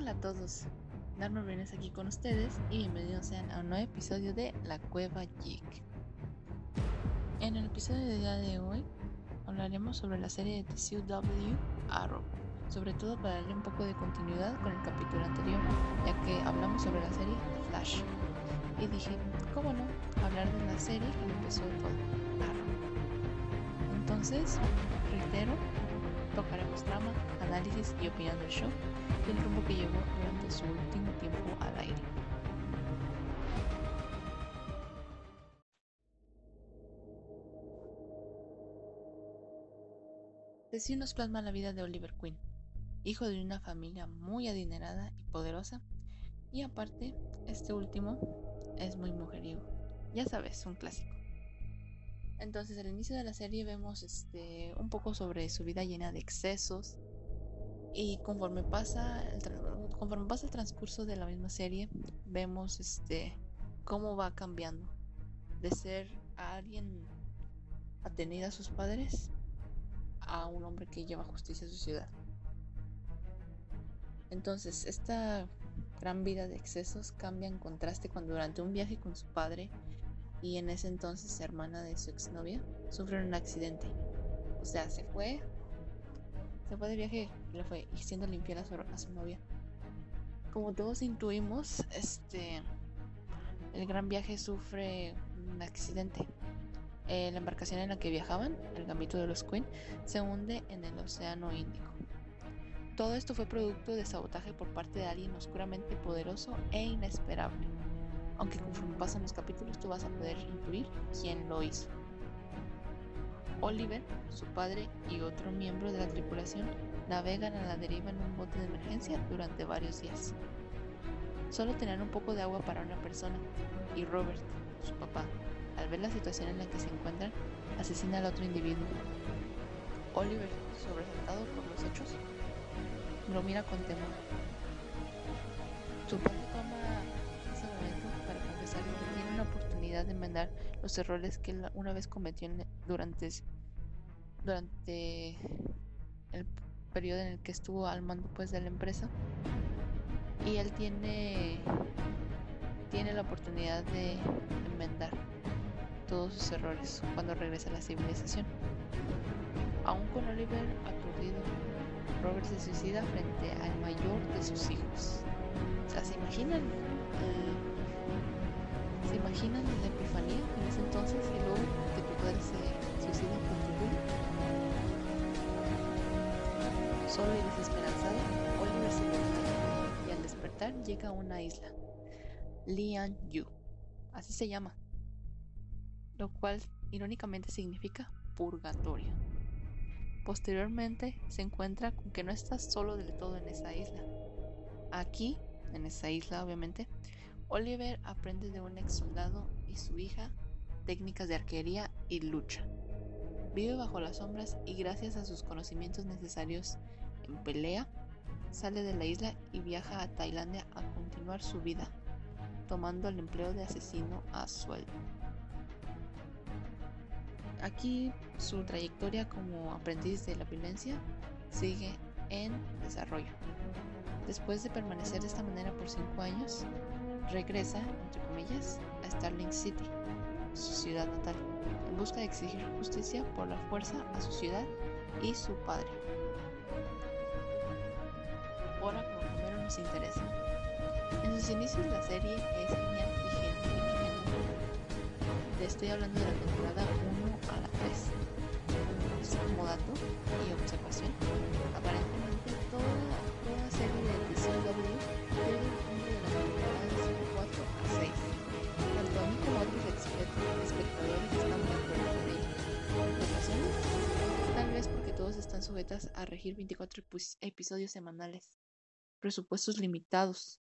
Hola a todos, Dharma Brenes aquí con ustedes y bienvenidos sean a un nuevo episodio de La Cueva Geek. En el episodio de día de hoy hablaremos sobre la serie de TCW Arrow, sobre todo para darle un poco de continuidad con el capítulo anterior, ya que hablamos sobre la serie Flash. Y dije, ¿cómo no? Hablar de la serie que empezó todo, Arrow. Entonces, reitero, tocaremos trama, análisis y opinión del show y el rumbo que llevó durante su último tiempo al aire. Decía nos plasma la vida de Oliver Queen, hijo de una familia muy adinerada y poderosa, y aparte, este último es muy mujeriego. Ya sabes, un clásico. Entonces, al inicio de la serie vemos este, un poco sobre su vida llena de excesos. Y conforme pasa, el conforme pasa el transcurso de la misma serie, vemos este, cómo va cambiando. De ser alguien atenido a sus padres a un hombre que lleva justicia a su ciudad. Entonces, esta gran vida de excesos cambia en contraste cuando durante un viaje con su padre y en ese entonces hermana de su exnovia, sufrió un accidente. O sea, se fue, se fue de viaje y le fue siendo infiel a su, a su novia. Como todos intuimos, este, el gran viaje sufre un accidente. Eh, la embarcación en la que viajaban, el Gambito de los Queen, se hunde en el Océano Índico. Todo esto fue producto de sabotaje por parte de alguien oscuramente poderoso e inesperable aunque conforme pasan los capítulos tú vas a poder intuir quién lo hizo. Oliver, su padre y otro miembro de la tripulación navegan a la deriva en un bote de emergencia durante varios días. Solo tenían un poco de agua para una persona y Robert, su papá, al ver la situación en la que se encuentran, asesina al otro individuo. Oliver, sobresaltado por los hechos, lo mira con temor. Su padre de enmendar los errores que él una vez cometió durante, durante el periodo en el que estuvo al mando pues de la empresa y él tiene tiene la oportunidad de enmendar todos sus errores cuando regresa a la civilización. Aún con Oliver aturdido, Robert se suicida frente al mayor de sus hijos. ¿se imaginan ¿Se imaginan la epifanía en ese entonces y luego que tu padre se suicida por tu culpa? Solo y desesperanzado, Oliver se levanta y al despertar llega a una isla, Lian Yu, así se llama, lo cual irónicamente significa purgatorio. Posteriormente se encuentra con que no está solo del todo en esa isla. Aquí, en esa isla obviamente, Oliver aprende de un ex soldado y su hija técnicas de arquería y lucha. Vive bajo las sombras y gracias a sus conocimientos necesarios en pelea, sale de la isla y viaja a Tailandia a continuar su vida, tomando el empleo de asesino a sueldo. Aquí su trayectoria como aprendiz de la violencia sigue en desarrollo. Después de permanecer de esta manera por cinco años, regresa, entre comillas, a Starling City, su ciudad natal, en busca de exigir justicia por la fuerza a su ciudad y su padre. Ahora, como primero nos interesa. En sus inicios la serie es genial y genial. Te estoy hablando de la temporada 1 a la 3. Como dato y observación, aparentemente sujetas a regir 24 episodios semanales, presupuestos limitados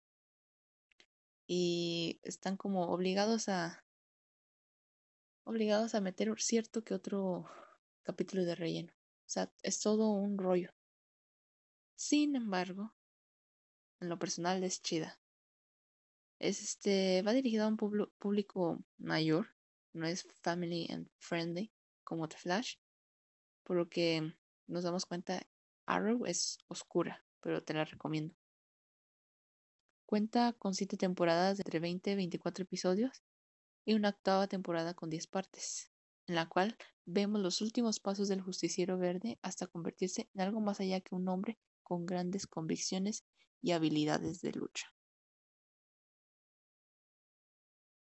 y están como obligados a obligados a meter cierto que otro capítulo de relleno. O sea, es todo un rollo. Sin embargo, en lo personal es chida. Es este, va dirigido a un público mayor, no es family and friendly como The Flash, por lo que nos damos cuenta, Arrow es oscura, pero te la recomiendo. Cuenta con siete temporadas de entre 20 y 24 episodios y una octava temporada con 10 partes, en la cual vemos los últimos pasos del justiciero verde hasta convertirse en algo más allá que un hombre con grandes convicciones y habilidades de lucha.